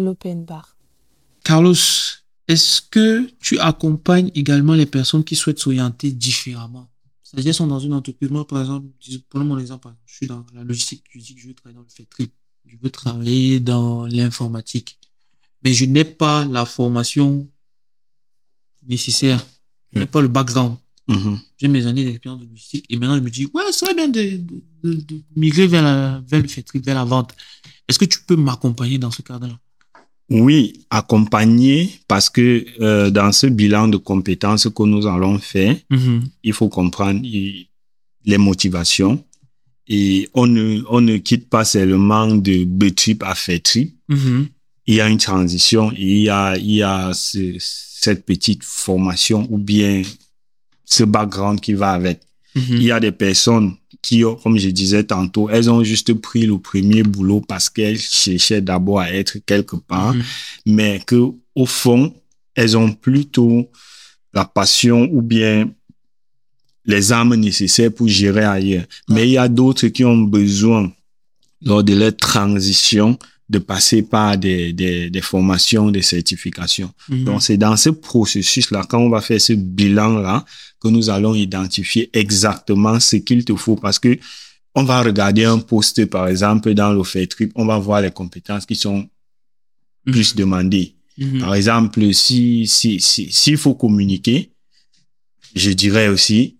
l'open bar. Carlos, est-ce que tu accompagnes également les personnes qui souhaitent s'orienter différemment? C'est-à-dire, sont dans une entreprise. Moi, par exemple, prenons mon exemple, je suis dans la logistique, je dis que je veux travailler dans le fait trip, je veux travailler dans l'informatique, mais je n'ai pas la formation nécessaire, je n'ai pas le background. Mhm. J'ai mes années d'expérience de logistique et maintenant je me dis, ouais, ça serait bien de, de, de migrer vers, la, vers le fait trip, vers la vente. Est-ce que tu peux m'accompagner dans ce cadre-là? Oui, accompagner parce que euh, dans ce bilan de compétences que nous allons faire, Mhm. il faut comprendre les motivations et on ne, on ne quitte pas seulement de B-trip à fait trip. Mhm. Il y a une transition, il y a, il y a ce- cette petite formation ou bien ce background qui va avec. Mhm. Il y a des personnes qui, comme je disais tantôt, elles ont juste pris le premier boulot parce qu'elles cherchaient d'abord à être quelque part, Mhm. mais que au fond, elles ont plutôt la passion ou bien les armes nécessaires pour gérer ailleurs. Mais il y a d'autres qui ont besoin, lors de leur transition, de passer par des, des, des formations, des certifications. Mhm. Donc, c'est dans ce processus-là, quand on va faire ce bilan-là, que nous allons identifier exactement ce qu'il te faut parce que on va regarder un poste, par exemple, dans fait trip, on va voir les compétences qui sont plus demandées. Mhm. Par exemple, si, si, si, s'il faut communiquer, je dirais aussi,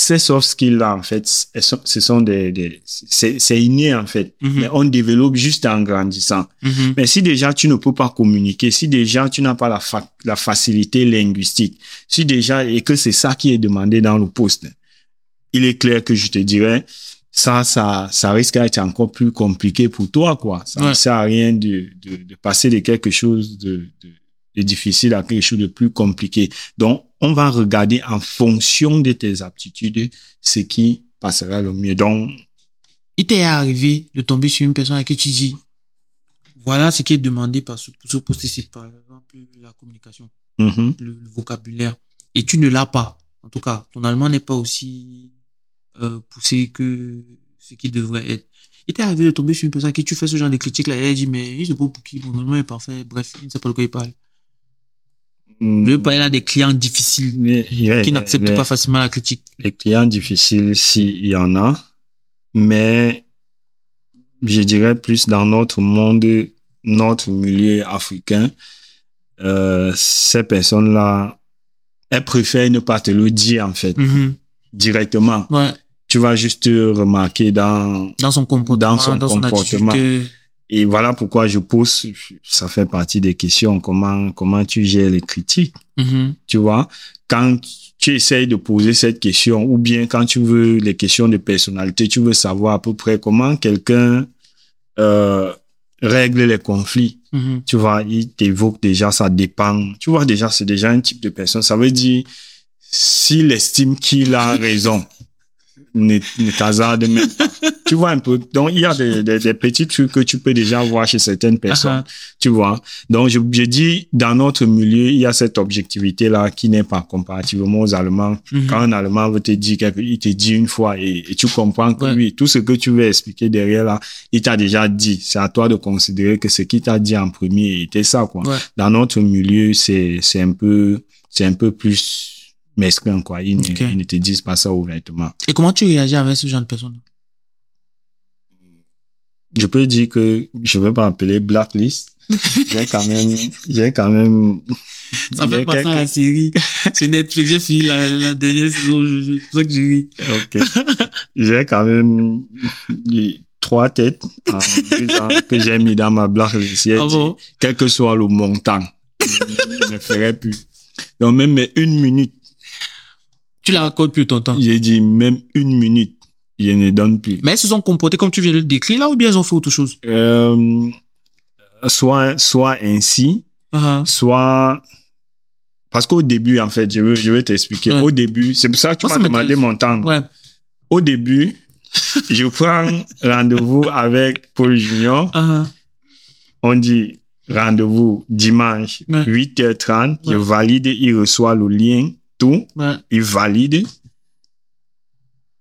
ces soft skills-là, en fait, ce sont des, des c'est, inné, en fait. Mhm. Mais on développe juste en grandissant. Mhm. Mais si déjà tu ne peux pas communiquer, si déjà tu n'as pas la, fa- la facilité linguistique, si déjà, et que c'est ça qui est demandé dans le poste, il est clair que je te dirais, ça, ça, ça risque d'être encore plus compliqué pour toi, quoi. Ça ne Ouais. sert à rien de, de, de passer de quelque chose de, de, de difficile à quelque chose de plus compliqué. Donc, on va regarder en fonction de tes aptitudes ce qui passera le mieux. Donc, Il t'est arrivé de tomber sur une personne à qui tu dis, voilà ce qui est demandé par ce, ce poste c'est par exemple la communication, mhm. le, le vocabulaire, et tu ne l'as pas. En tout cas, ton allemand n'est pas aussi euh, poussé que ce qu'il devrait être. Il t'est arrivé de tomber sur une personne à qui tu fais ce genre de critique là, et elle dit, mais il se pas pour qui, mon allemand est parfait, bref, il ne sait pas de quoi il parle. Je veux parler là des clients difficiles Mais, yeah, qui n'acceptent mais- pas facilement la critique. les clients difficiles, s'il y en a, mais je dirais plus dans notre monde, notre milieu africain, euh, ces personnes-là, elles préfèrent ne pas te le dire, en fait, Mhm. directement. Ouais. Tu vas juste remarquer dans, Dans son comportement, Dans son comportement. attitude. Et voilà pourquoi je pose, ça fait partie des questions, comment, comment tu gères les critiques. Mhm. tu vois, quand tu essayes de poser cette question, ou bien quand tu veux les questions de personnalité, tu veux savoir à peu près comment quelqu'un euh, règle les conflits. Mhm. Tu vois, il t'évoque déjà, ça dépend. Tu vois, déjà, c'est déjà un type de personne. Ça veut dire, s'il estime qu'il a raison, ne, ne t'hasarde même pas. Tu vois un peu. Donc, il y a des, des, des petits trucs que tu peux déjà voir chez certaines personnes. Ah, Tu vois. Donc, je, je dis, dans notre milieu, il y a cette objectivité-là qui n'est pas comparativement aux Allemands. Mhm. Quand un Allemand veut te dire quelque il te dit une fois et, et tu comprends que Ouais. lui, tout ce que tu veux expliquer derrière là, il t'a déjà dit. C'est à toi de considérer que ce qu'il t'a dit en premier était ça, quoi. Ouais. Dans notre milieu, c'est, c'est un peu, c'est un peu plus mesquin, quoi. Ils, ne- ils ne te disent pas ça ouvertement. Et comment tu réagis avec ce genre de personnes? Je peux dire que je vais pas appeler blacklist. j'ai quand même, j'ai quand même, Ça fait penser à la série. C'est Netflix, j'ai fini la, la dernière saison, c'est pour ça que j'ai ri. Ok. j'ai quand même trois têtes disant que j'ai mis dans ma blacklist. Ah bon? Quel que soit le montant, je ne ferai plus. Donc même une minute, Tu la racontes plus ton temps. j'ai dit même une minute, je ne donne plus. Mais elles se sont comportées comme tu viens de le décrire là ou bien elles ont fait autre chose? Euh, soit, soit ainsi, Ah, soit parce qu'au début en fait, je veux, je vais t'expliquer. Ouais. Au début, c'est pour ça que tu m'as demandé mon temps. Ouais. Au début, je prends rendez-vous avec Paul Junior. Ah, On dit rendez-vous dimanche, Ouais. 8h30. Je valide, il reçoit le lien, tout. Il valide.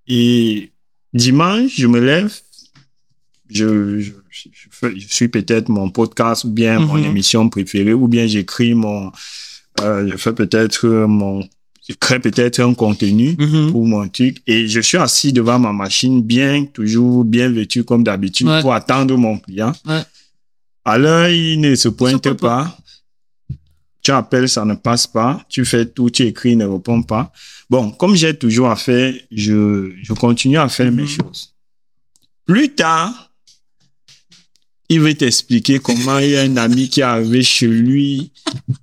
Et dimanche, je me lève, je, je, je, je fais- je suis peut-être mon podcast ou bien mon Mhm. émission préférée ou bien j'écris mon, euh, je fais peut-être euh, mon, je crée peut-être un contenu Mhm. pour mon truc et je suis assis devant ma machine bien, toujours bien vêtu comme d'habitude Ouais. pour attendre mon client. Ouais. Alors, il ne se pointe pointe pas. pas. Tu appelles, ça ne passe pas. Tu fais tout, tu écris, ne répond pas. Bon, comme j'ai toujours à faire, je, je continue à faire mes Mhm. choses. Plus tard, il veut t'expliquer comment il y a un ami qui est arrivé chez lui,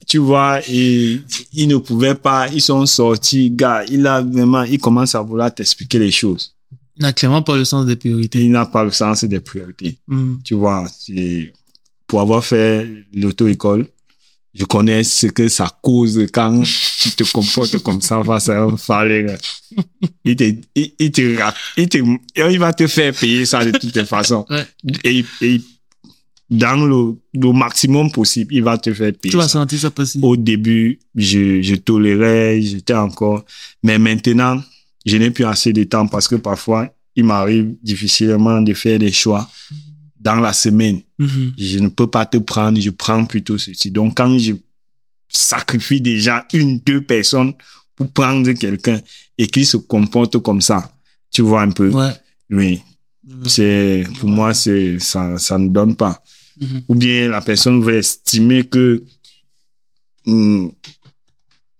tu vois, et il ne pouvait pas, ils sont sortis, gars, il a vraiment, il commence à vouloir t'expliquer les choses. Il n'a clairement pas le sens des priorités. Il n'a pas le sens des priorités. Mhm. Tu vois, c'est, pour avoir fait l'auto-école, je connais ce que ça cause quand tu te comportes comme ça face à un fallait. Il te, il, il te, il te, il va te faire payer ça de toutes les façons. Ouais. Et, et dans le, le maximum possible, il va te faire payer Tu vas sentir ça passer? Au début, je, je tolérais, j'étais encore, mais maintenant, je n'ai plus assez de temps parce que parfois, il m'arrive difficilement de faire des choix dans la semaine. Mhm. Je ne peux pas te prendre, je prends plutôt ceci. Donc, quand je sacrifie déjà une, deux personnes pour prendre quelqu'un et qu'il se comporte comme ça, tu vois un peu? Ouais. Oui, c'est, pour moi, c'est, ça, ça ne donne pas. Mhm. Ou bien la personne veut estimer que, hum,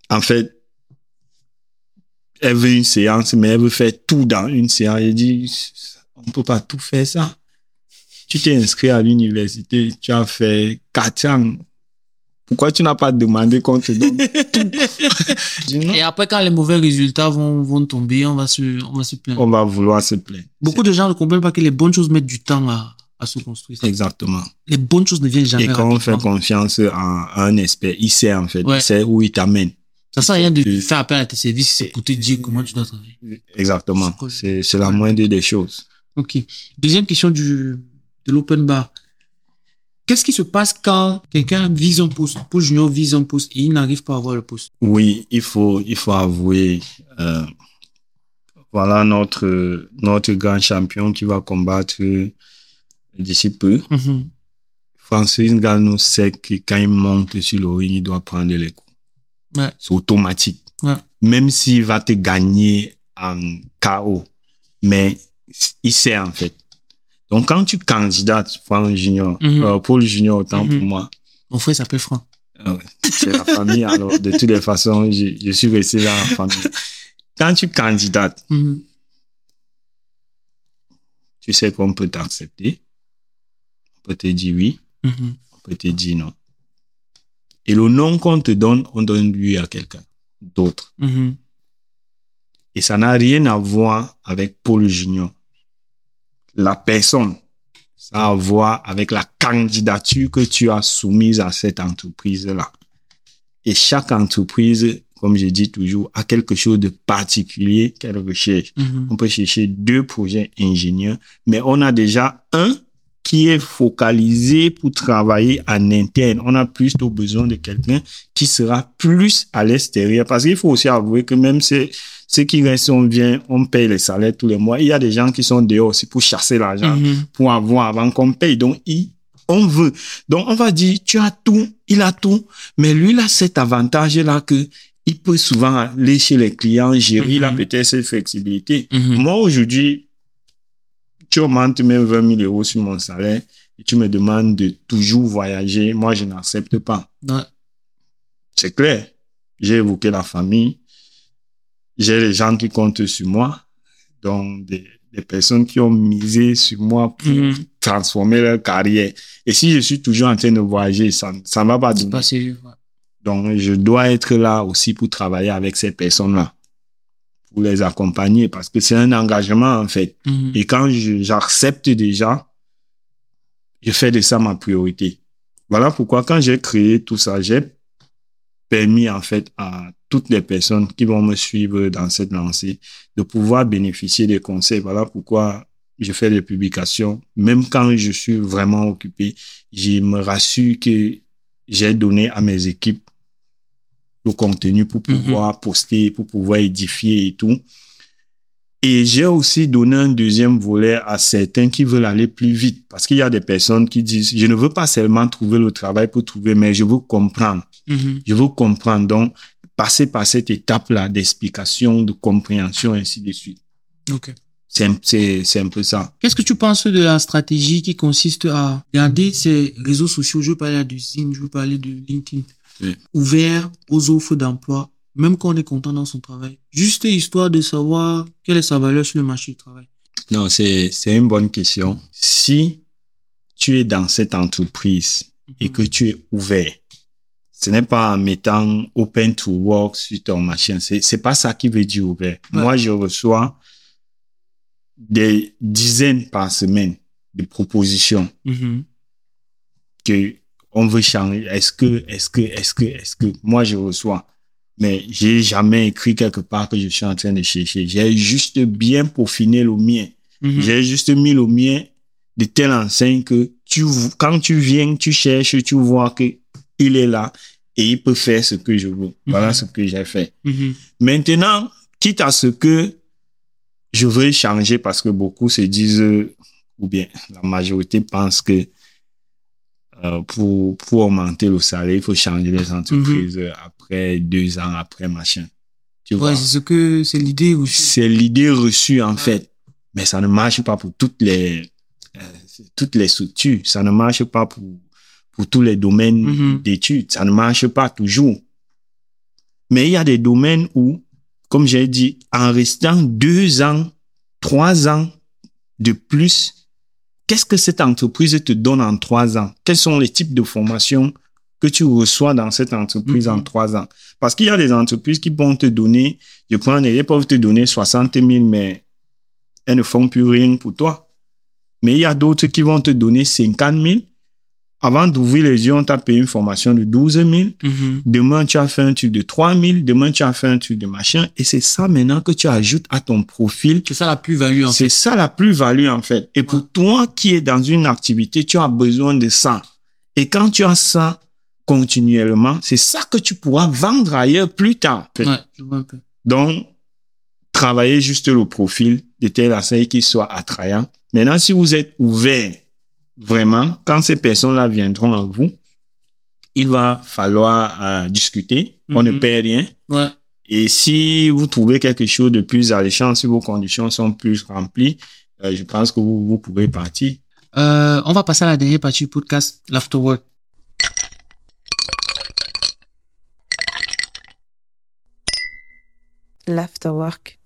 en fait, elle veut une séance, mais elle veut faire tout dans une séance. Elle dit, on peut pas tout faire ça. Tu t'es inscrit à l'université, tu as fait quatre ans. Pourquoi tu n'as pas demandé qu'on te donne tout? Et après, quand les mauvais résultats vont, vont tomber, on va se, on va se plaindre. On va vouloir se plaindre. Beaucoup de gens ne comprennent pas que les bonnes choses mettent du temps à, à se construire. Exactement. Les bonnes choses ne viennent jamais Et quand on fait confiance à, un expert, il sait en fait, Ouais. il sait où il t'amène. Ça sert à rien de faire appel à tes services c'est pour te dire comment tu dois travailler. Exactement. C'est la moindre des choses. Ok. Deuxième question du, de l'open bar. Qu'est-ce qui se passe quand quelqu'un vise un poste, pour junior vise un poste et il n'arrive pas à avoir le poste? Oui, il faut, il faut avouer, euh, voilà notre, notre grand champion qui va combattre d'ici peu. Mhm. Francis Ngannou sait que quand il monte sur le ring, il doit prendre les coups. Ouais. C'est automatique. Ouais. Même s'il va te gagner en KO. Mais il sait en fait. Donc quand tu candidates pour un junior, Mhm. euh, pour le junior autant Mhm. pour moi, Mon frère s'appelle Franck. euh, c'est la famille. Alors de toutes les façons, je, je suis resté dans la famille. Quand tu candidates, Mhm. tu sais qu'on peut t'accepter. On peut te dire oui, Mhm. on peut te dire non. Et le nom qu'on te donne, on donne lui à quelqu'un d'autre. Et ça n'a rien à voir avec Paul Junior. La personne, ça a à voir avec la candidature que tu as soumise à cette entreprise-là. Et chaque entreprise, comme je dis toujours, a quelque chose de particulier qu'elle recherche. Mhm. On peut chercher deux projets ingénieurs, mais on a déjà un qui est focalisé pour travailler en interne. On a plutôt besoin de quelqu'un qui sera plus à l'extérieur. Parce qu'il faut aussi avouer que même ceux, ceux qui restent, on vient, on paye les salaires tous les mois. Il y a des gens qui sont dehors aussi pour chasser l'argent, Mhm. pour avoir avant qu'on paye. Donc, il, on veut. Donc, on va dire, tu as tout, il a tout, mais lui, il a cet avantage-là que il peut souvent aller chez les clients, gérer, il a Mhm. peut-être cette flexibilité. Mhm. Moi, aujourd'hui, tu augmentes même 20 000 euros sur mon salaire et tu me demandes de toujours voyager. Moi, je n'accepte pas. Ouais. C'est clair. J'ai évoqué la famille. J'ai les gens qui comptent sur moi. Donc, des, des personnes qui ont misé sur moi pour Mhm. transformer leur carrière. Et si je suis toujours en train de voyager, ça ne va pas donner. pas ouais. Donc, je dois être là aussi pour travailler avec ces personnes-là, pour les accompagner, parce que c'est un engagement, en fait. Mhm. Et quand j'accepte déjà, je fais de ça ma priorité. Voilà pourquoi quand j'ai créé tout ça, j'ai permis en fait à toutes les personnes qui vont me suivre dans cette lancée de pouvoir bénéficier des conseils. Voilà pourquoi je fais des publications. Même quand je suis vraiment occupé, je me rassure que j'ai donné à mes équipes le contenu pour Mhm. pouvoir poster, pour pouvoir édifier et tout. Et j'ai aussi donné un deuxième volet à certains qui veulent aller plus vite. Parce qu'il y a des personnes qui disent, je ne veux pas seulement trouver le travail pour trouver, mais je veux comprendre. Mhm. Je veux comprendre. Donc, passer par cette étape-là d'explication, de compréhension, ainsi de suite. Ok. C'est un, peu ça. Qu'est-ce que tu penses de la stratégie qui consiste à garder ces réseaux sociaux, je veux parler de Zing, je veux parler de LinkedIn, Oui. ouverts aux offres d'emploi, même quand on est content dans son travail, juste histoire de savoir quelle est sa valeur sur le marché du travail. Non, c'est, c'est une bonne question. Si tu es dans cette entreprise et que tu es ouvert, ce n'est pas en mettant open to work sur ton machin. C'est, c'est pas ça qui veut dire ouvert. Ouais. Moi, je reçois des dizaines par semaine de propositions Mhm. que on veut changer. Est-ce que, est-ce que, est-ce que, est-ce que, moi je reçois. Mais j'ai jamais écrit quelque part que je suis en train de chercher. J'ai juste bien peaufiné le mien. Mhm. J'ai juste mis le mien de telle enseigne que tu, quand tu viens, tu cherches, tu vois que il est là et il peut faire ce que je veux. Voilà Mhm. ce que j'ai fait. Mhm. Maintenant, quitte à ce que je veux changer parce que beaucoup se disent, ou bien la majorité pense que euh, pour, pour augmenter le salaire, il faut changer les entreprises euh, après deux ans, après machin. Tu vois? C'est ce que, c'est l'idée aussi. C'est l'idée reçue en fait. Mais ça ne marche pas pour toutes les, euh, toutes les structures. Ça ne marche pas pour, pour tous les domaines Mhm. d'études. Ça ne marche pas toujours. Mais il y a des domaines où, comme j'ai dit, en restant deux ans, trois ans de plus, qu'est-ce que cette entreprise te donne en trois ans? Quels sont les types de formations que tu reçois dans cette entreprise en Mhm. trois ans? Parce qu'il y a des entreprises qui vont te donner, je prends, un exemple, elles peuvent te donner 60 000, mais elles ne font plus rien pour toi. Mais il y a d'autres qui vont te donner 50 000. Avant d'ouvrir les yeux, on t'a payé une formation de 12 000. Mhm. Demain, tu as fait un truc de 3 000. Demain, tu as fait un truc de machin. Et c'est ça maintenant que tu ajoutes à ton profil. C'est ça la plus-value, en C'est fait. ça la plus-value, en fait. Et pour toi qui es dans une activité, tu as besoin de ça. Et quand tu as ça continuellement, c'est ça que tu pourras vendre ailleurs plus tard. Ouais, je vois un peu. Donc, travaillez juste le profil de telle enseigne qui soit attrayant. Maintenant, si vous êtes ouvert, vraiment, quand ces personnes-là viendront à vous, il va falloir euh, discuter. On ne Mhm. perd rien. Ouais. Et si vous trouvez quelque chose de plus alléchant, si vos conditions sont plus remplies, euh, je pense que vous, vous pouvez partir. Euh, on va passer à la dernière partie du podcast, l'afterwork. L'afterwork.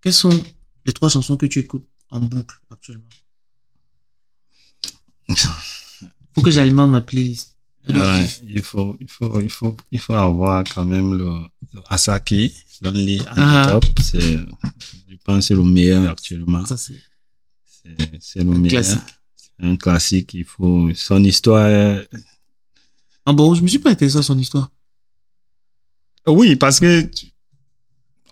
Quelles sont les trois chansons que tu écoutes en boucle actuellement? Faut que j'alimente ma playlist. Ouais, il faut, il faut, il faut, il faut avoir quand même le, le Asaki, Lonely on Ah. Top. C'est, je pense, que c'est le meilleur actuellement. Ça, c'est C'est, c'est le meilleur. classique. C'est un classique. Il faut, son histoire. Ah bon, je me suis pas intéressé à son histoire. Oui, parce que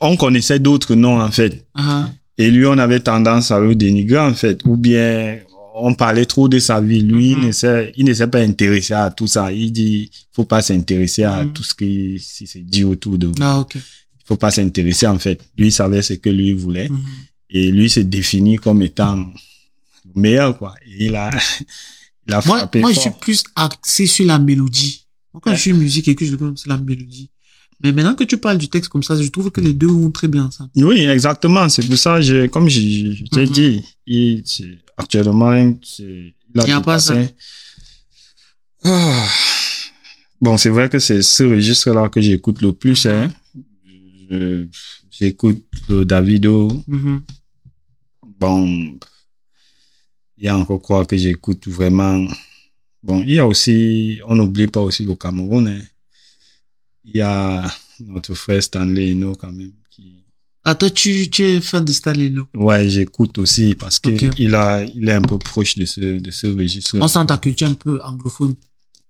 on connaissait d'autres noms, en fait. Ah, Et lui, on avait tendance à le dénigrer, en fait. Ou bien, on parlait trop de sa vie. Lui, il Mhm. ne s'est, il ne s'est pas intéressé à tout ça. Il dit, faut pas s'intéresser à Mhm. tout ce qui, si c'est dit autour de vous. ah faut pas s'intéresser, en fait. Lui, il savait ce que lui voulait. Mhm. Et lui se définit comme étant le meilleur, quoi. Et il a, il a Moi, frappé moi je suis plus axé sur la mélodie. Quand Ouais. je suis musique et que je c'est la mélodie. Mais maintenant que tu parles du texte comme ça, je trouve que les deux vont très bien ensemble. Oui, exactement. C'est pour ça, je, comme je, je t'ai Mhm. dit, il, actuellement, il a Il pas ça. Ah. Bon, c'est vrai que c'est ce registre-là que j'écoute le plus, hein. Je- J'écoute le Davido. Mhm. Bon, il y a encore quoi que j'écoute vraiment. Bon, il y a aussi, on n'oublie pas aussi le Cameroun, hein. Il y a notre frère Stanley Eno quand même qui, Ah, toi, tu, tu es fan de Stanley Lo. Ouais, j'écoute aussi parce que il a, il est un peu proche de ce, de ce registre. On sent ta culture un peu anglophone.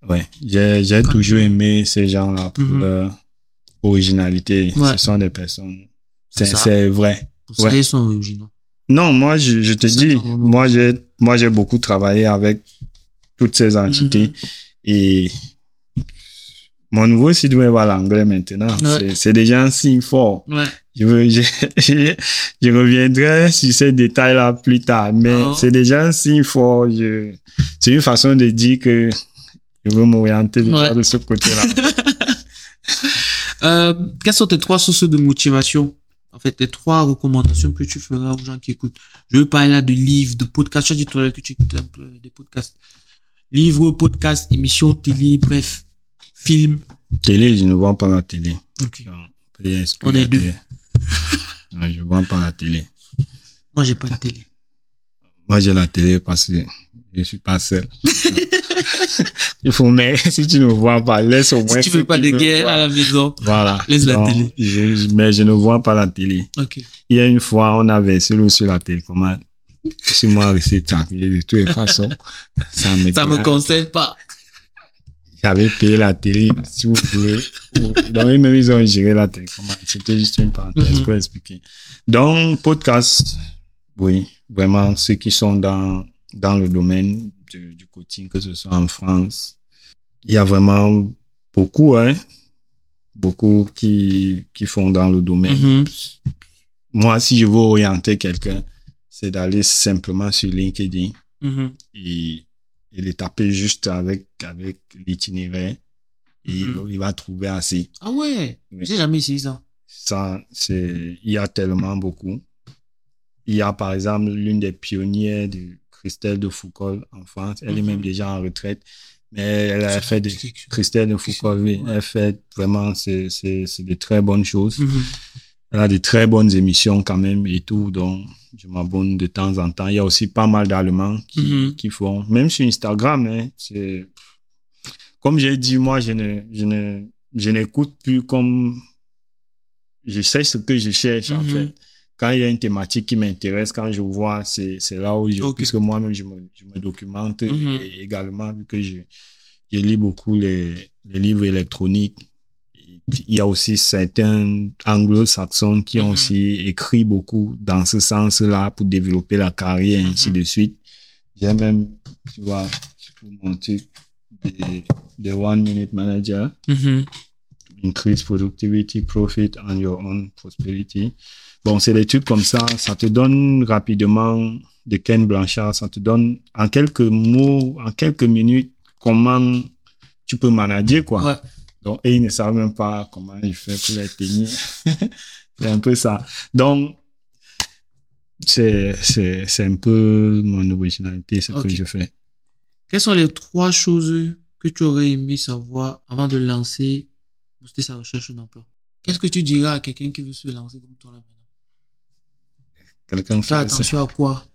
Ouais, j'ai, j'ai toujours aimé ces gens-là pour Mhm. leur originalité. Ouais. Ce sont des personnes, c'est, ça. c'est vrai. Pour ça, Ouais. ils sont originaux. Non, moi, je, je te dis, ça, moi, j'ai, moi, j'ai beaucoup travaillé avec toutes ces entités Mhm. et Mon nouveau site web à l'anglais maintenant. Ouais. C'est- déjà un signe fort. Ouais. Je, veux, je, je, je reviendrai sur ces détails-là plus tard, mais Ah. c'est déjà un signe fort. Je, c'est une façon de dire que je veux m'orienter Ouais. de ce côté-là. Euh, quelles sont tes trois sources de motivation? En fait, tes trois recommandations que tu feras aux gens qui écoutent. Je veux parler là de livres, de podcasts. Tu as dit tout à l'heure que tu écoutes un peu des podcasts. Livres, podcasts, émissions, télé, bref, films. télé, je ne vois pas la télé. On est deux. télé. Non, je vois pas la télé. Moi, j'ai pas de télé. Moi, j'ai la télé parce que je suis pas seul. Il faut, mais si tu ne vois pas, laisse au moins. Si tu veux pas de guerre à la maison. Voilà. Laisse la télé. je- mais je ne vois pas la télé. Il y a une fois, on avait celui sur la télécommande. Si moi, resté tranquille de toutes les façons, ça Ça me concerne pas. J'avais payé la télé, si vous voulez. Donc, eux même, ils ont géré la télécommande. C'était juste une parenthèse Mhm. pour expliquer. Donc, podcast, oui, vraiment, ceux qui sont dans, dans le domaine du, du coaching, que ce soit en France, il y a vraiment beaucoup, hein, beaucoup qui, qui font dans le domaine. Mhm. Moi, si je veux orienter quelqu'un, c'est d'aller simplement sur LinkedIn Mhm. et, et les taper juste avec, avec l'itinéraire et Mhm. il va trouver assez. Ah ouais? J'ai jamais essayé ça. Ça, c'est, il y a tellement beaucoup. Il y a, par exemple, l'une des pionnières de Christelle de Foucault en France. Elle est même déjà en retraite, mais elle a fait des. Christelle de Foucault, oui, elle fait vraiment, c'est, c'est, c'est de très bonnes choses. Mhm. Elle a de très bonnes émissions quand même et tout, donc je m'abonne de temps en temps. Il y a aussi pas mal d'Allemands qui, Mhm. qui font, même sur Instagram, hein, c'est, comme j'ai dit, moi, je ne, je ne, je n'écoute plus comme, je sais ce que je cherche, en Mhm. fait. Quand il y a une thématique qui m'intéresse, quand je vois, c'est, là où je, puisque moi-même, je me, je me documente Mhm. et également, vu que je, je lis beaucoup les, les livres électroniques. Il y a aussi certains anglo-saxons qui ont Mhm. aussi écrit beaucoup dans ce sens-là pour développer la carrière, et ainsi Mhm. de suite. J'ai même, tu vois, peux montrer des, des One Minute Manager, Mhm. Increase Productivity, Profit and Your Own Prosperity. Bon, c'est des trucs comme ça. Ça te donne rapidement de Ken Blanchard. Ça te donne en quelques mots, en quelques minutes, comment tu peux manager, quoi. Ouais. Donc, et ils ne savent même pas comment il fait pour les tenir. c'est un peu ça. Donc, c'est, c'est, c'est un peu mon originalité, ce que je fais. Quelles sont les trois choses que tu aurais aimé savoir avant de lancer, booster sa recherche d'emploi? Qu'est-ce que tu diras à quelqu'un qui veut se lancer comme toi là maintenant? Quelqu'un Fais attention à quoi?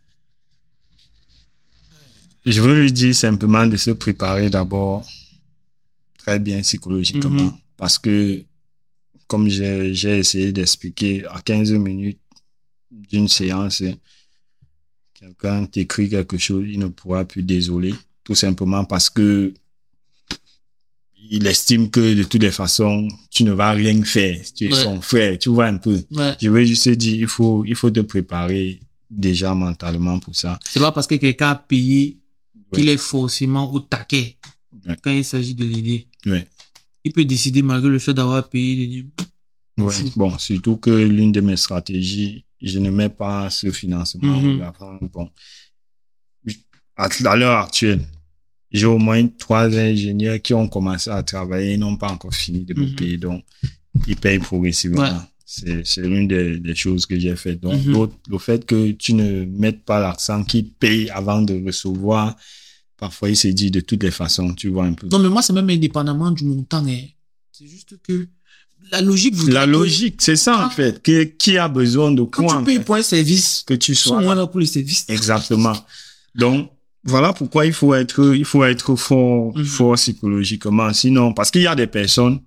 Je veux lui dire simplement de se préparer d'abord très bien psychologiquement. Mhm. Parce que, comme j'ai essayé d'expliquer, à 15 minutes d'une séance, quelqu'un t'écrit quelque chose, il ne pourra plus désoler. Tout simplement parce que il estime que de toutes les façons, tu ne vas rien faire. Tu es Ouais. son frère, tu vois un peu. Ouais. Je veux juste dire, il faut, il faut te préparer déjà mentalement pour ça. C'est pas parce que quelqu'un a payé qu'il Ouais. est forcément au taquet quand il s'agit de l'aider. Ouais. Il peut décider malgré le fait d'avoir payé de dire, Ouais. Bon, surtout que l'une de mes stratégies, je ne mets pas ce financement. Mhm. Enfin, Bon, à, l'heure actuelle, j'ai au moins trois ingénieurs qui ont commencé à travailler et n'ont pas encore fini de me Mhm. payer. Donc, ils payent progressivement. Ouais. C'est, l'une des, des choses que j'ai faites. Donc, Mhm. l'autre, le fait que tu ne mettes pas l'accent qui paye avant de recevoir, parfois il se dit de toutes les façons, tu vois un peu. Non, mais moi, c'est même indépendamment du montant. hein. C'est juste que la logique voudrait La que logique, c'est ça en fait. Que, qui a besoin de Quand quoi tu en payes fait? pour un service, que tu sois là pour le service. Exactement. Donc, voilà pourquoi il faut être, il faut être fort, Mhm. fort psychologiquement. Sinon, parce qu'il y a des personnes,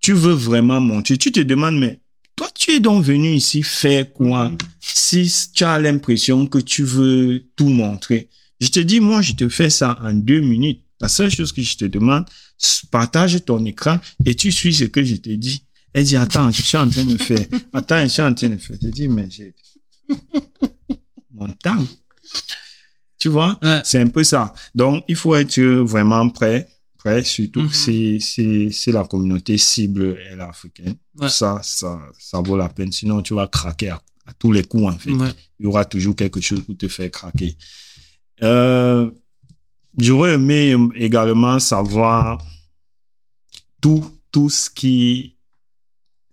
tu veux vraiment monter, tu te demandes, mais toi, tu es donc venu ici faire quoi? Mhm. Si tu as l'impression que tu veux tout montrer? Je te dis, moi, je te fais ça en deux minutes. La seule chose que je te demande, partage ton écran et tu suis ce que je te dis. Elle dit, attends, je suis en train de faire. Attends, je suis en train de faire. Je dis, mais j'ai mon temps. Tu vois? Ouais. C'est un peu ça. Donc, il faut être vraiment prêt, près, surtout Mhm. si, si, si la communauté cible est africaine. Ouais. Ça, ça, ça vaut la peine. Sinon, tu vas craquer à, à tous les coups, en fait. Ouais. Il y aura toujours quelque chose pour te faire craquer. Euh, J'aurais aimé également savoir tout, tout ce qui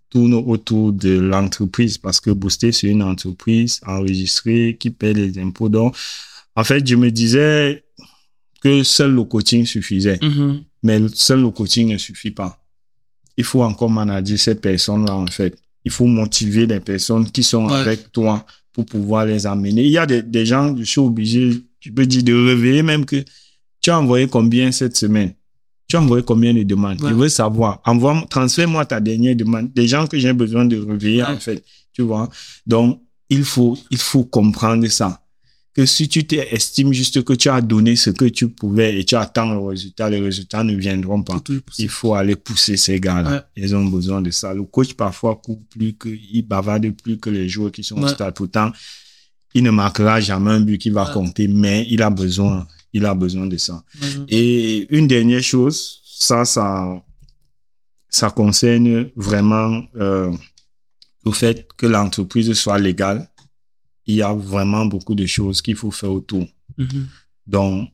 tourne autour de l'entreprise parce que Booster, c'est une entreprise enregistrée qui paie les impôts. Donc, en fait, je me disais que seul le coaching suffisait. Mhm. Mais seul le coaching ne suffit pas. Il faut encore manager ces personnes-là, en fait. Il faut motiver les personnes qui sont Ouais. avec toi pour pouvoir les amener. Il y a des, des gens, je suis obligé, tu peux dire de réveiller même que tu as envoyé combien cette semaine? Tu as envoyé combien de demandes? Ouais. Je veux savoir. Envoie, transfère-moi ta dernière demande. Des gens que j'ai besoin de réveiller, Ouais. en fait. Tu vois? Donc, il faut, il faut comprendre ça. Que si tu t'estimes juste que tu as donné ce que tu pouvais et tu attends le résultat, les résultats ne viendront pas. Il faut aller pousser ces gars-là. Ouais. Ils ont besoin de ça. Le coach, parfois, court plus que, il bavarde plus que les joueurs qui sont au stade. Pourtant, il ne marquera jamais un but qui va compter, mais il a besoin, il a besoin de ça. Mhm. Et une dernière chose, ça, ça, ça concerne vraiment euh, le fait que l'entreprise soit légale. Il y a vraiment beaucoup de choses qu'il faut faire autour. Mhm. Donc,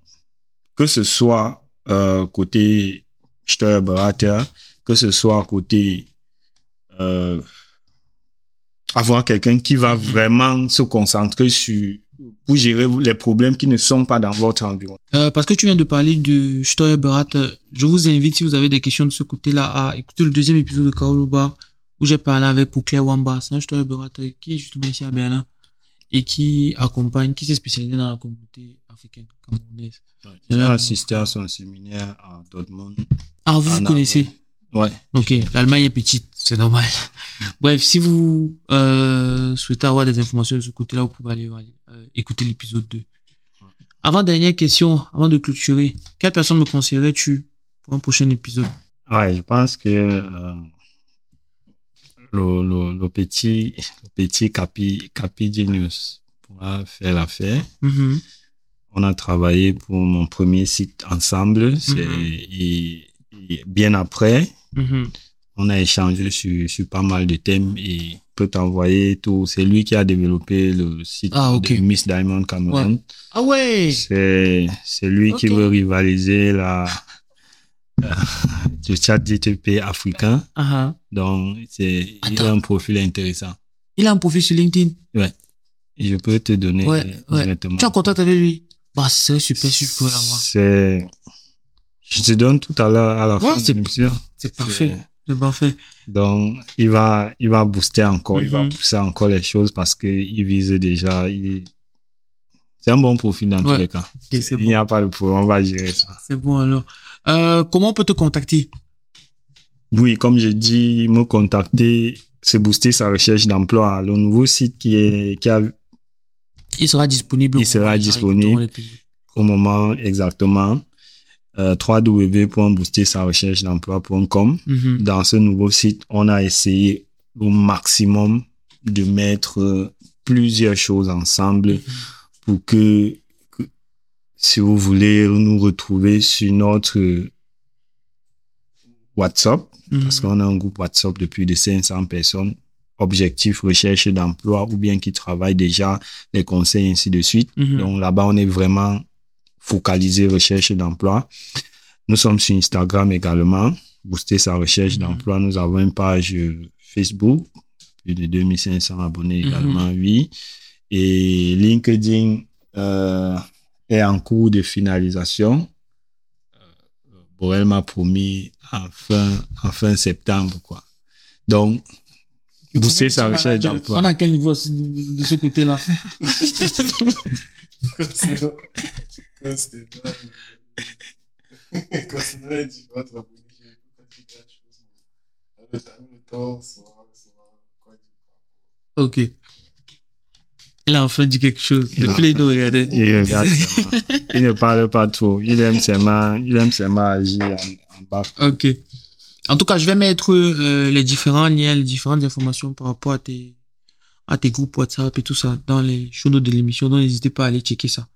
que ce soit euh, côté Steuerberater, que ce soit côté euh, avoir quelqu'un qui va vraiment se concentrer sur pour gérer les problèmes qui ne sont pas dans votre environnement. Euh, parce que tu viens de parler de Steuerberater, je vous invite, si vous avez des questions de ce côté-là, à écouter le deuxième épisode de Kaolo Bar, où j'ai parlé avec Claire Wamba. C'est un Steuerberater qui est justement ici à Berlin et qui accompagne, qui s'est spécialisé dans la communauté africaine camerounaise. J'ai assisté à son séminaire à Dortmund. Ah, vous vous connaissez Ouais. Ok, l'Allemagne est petite, c'est normal. Bref, si vous euh, souhaitez avoir des informations de ce côté-là, vous pouvez aller euh, écouter l'épisode 2. Avant dernière question, avant de clôturer, quelle personne me conseillerais-tu pour un prochain épisode? Ouais, je pense que euh, le, le, le petit, le petit Capi, Capi Genius pourra faire l'affaire. Mhm. On a travaillé pour mon premier site ensemble. C'est, Mhm. et, et bien après, Mhm. On a échangé sur, sur pas mal de thèmes et peut t'envoyer tout. C'est lui qui a développé le site Ah, de Miss Diamond Cameroun. Ah ouais C'est, c'est lui qui veut rivaliser la, euh, le chat GTP africain. Ah. Donc, c'est, il a un profil intéressant. Il a un profil sur LinkedIn. Et je peux te donner Ouais, ouais. directement. Tu as contact avec lui? Bah, c'est super, je peux l'avoir. C'est, je te donne tout à l'heure, à la Ouais, fin. C'est parfait. C'est parfait. Donc, il va, il va booster encore, il va Mhm. pousser encore les choses parce que il vise déjà, il, c'est un bon profil dans tous les cas. Il bon. n'y a pas de problème, on va gérer ça. C'est bon alors. Euh, comment on peut te contacter? Oui, comme je dis, me contacter, c'est booster sa recherche d'emploi. Le nouveau site qui est, qui a Il sera disponible. Il au sera disponible. au moment exactement, euh, www.boostersarecherche-d'emploi.com. Mhm. Dans ce nouveau site, on a essayé au maximum de mettre euh, plusieurs choses ensemble pour que, que si vous voulez nous retrouver sur notre WhatsApp, parce Mhm. qu'on a un groupe WhatsApp de plus de 500 personnes, objectif recherche d'emploi ou bien qui travaillent déjà, les conseils, ainsi de suite. Mhm. Donc là-bas, on est vraiment focalisé recherche d'emploi. Nous sommes sur Instagram également, booster sa recherche Mhm. d'emploi. Nous avons une page Facebook, plus de 2500 abonnés Mhm. également, oui. Et LinkedIn euh, est en cours de finalisation. Euh, Borel m'a promis en fin, en fin septembre, quoi. Donc, booster sa recherche d'emploi. On a quel niveau de de ce côté-là? Ok. Il a enfin dit quelque chose. Nous regardait. Il regarde seulement. Il ne parle pas trop. Il aime seulement, il aime seulement agir en, en bas. Ok. En tout cas, je vais mettre euh, les différents liens, les différentes informations par rapport à tes, à tes groupes WhatsApp et tout ça dans les notes de l'émission. Donc, n'hésitez pas à aller checker ça.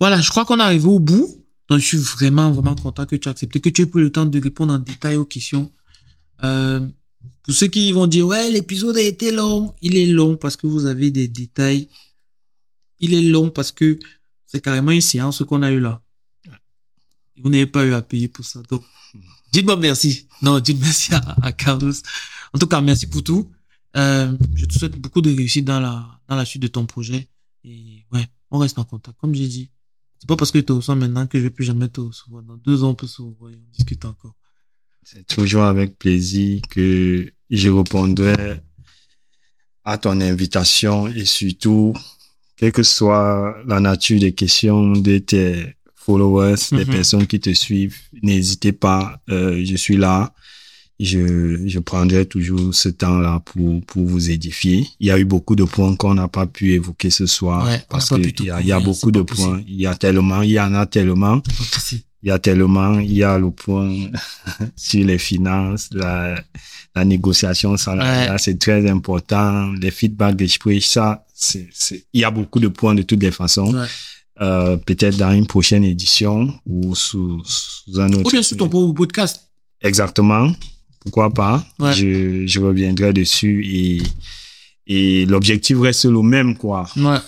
Voilà, je crois qu'on est arrivé au bout. Donc, je suis vraiment, vraiment content que tu aies accepté, que tu aies pris le temps de répondre en détail aux questions. Euh, pour ceux qui vont dire, ouais, l'épisode a été long, il est long parce que vous avez des détails. Il est long parce que c'est carrément une séance qu'on a eu là. Vous n'avez pas eu à payer pour ça. Donc, dites-moi merci. Non, dites merci à, Carlos. En tout cas, merci pour tout. Euh, je te souhaite beaucoup de réussite dans la, dans la suite de ton projet. Et ouais, on reste en contact. Comme j'ai dit, c'est pas parce que tu te reçois maintenant que je vais plus jamais te recevoir. Dans deux ans, on peut se revoir et on discute encore. C'est toujours avec plaisir que je répondrai à ton invitation et surtout, quelle que soit la nature des questions de tes followers, des mhm. personnes qui te suivent, n'hésitez pas, euh, je suis là. Je, je prendrai toujours ce temps-là pour, pour vous édifier. Il y a eu beaucoup de points qu'on n'a pas pu évoquer ce soir parce qu'il y a, il y a beaucoup de points. Il y a tellement, il y en a tellement il y a tellement, il y a le point sur les finances, la, la négociation salariale, c'est très important, les feedbacks d'esprit, ça, c'est, c'est, il y a beaucoup de points de toutes les façons. Euh, peut-être dans une prochaine édition ou sous, sous un autre. Ou bien sur ton podcast. Exactement. Pourquoi pas? Je, je reviendrai dessus et, et l'objectif reste le même, quoi. Ouais.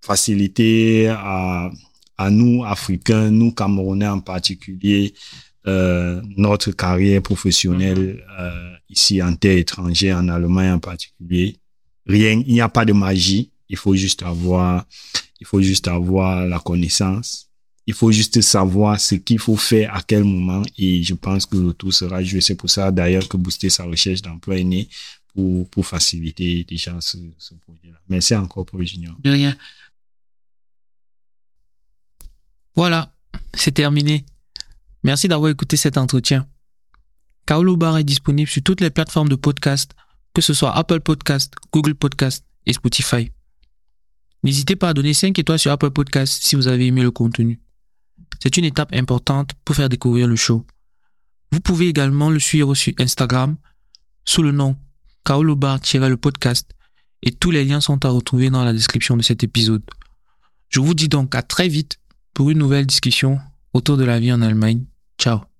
Faciliter à, à nous, Africains, nous, Camerounais en particulier, euh, notre carrière professionnelle euh, ici en terre étrangère, en Allemagne en particulier. Rien, il n'y a pas de magie. Il faut juste avoir, il faut juste avoir la connaissance. Il faut juste savoir ce qu'il faut faire à quel moment et je pense que le tout sera joué. C'est pour ça d'ailleurs que booster sa recherche d'emploi est né pour, pour faciliter déjà ce, projet-là. Merci encore pour Junior. De rien. Voilà, c'est terminé. Merci d'avoir écouté cet entretien. Kaolo Bar est disponible sur toutes les plateformes de podcast, que ce soit Apple Podcast, Google Podcast et Spotify. N'hésitez pas à donner 5 étoiles sur Apple Podcast si vous avez aimé le contenu. C'est une étape importante pour faire découvrir le show. Vous pouvez également le suivre sur Instagram sous le nom Kaolo Bar-le podcast et tous les liens sont à retrouver dans la description de cet épisode. Je vous dis donc à très vite pour une nouvelle discussion autour de la vie en Allemagne. Ciao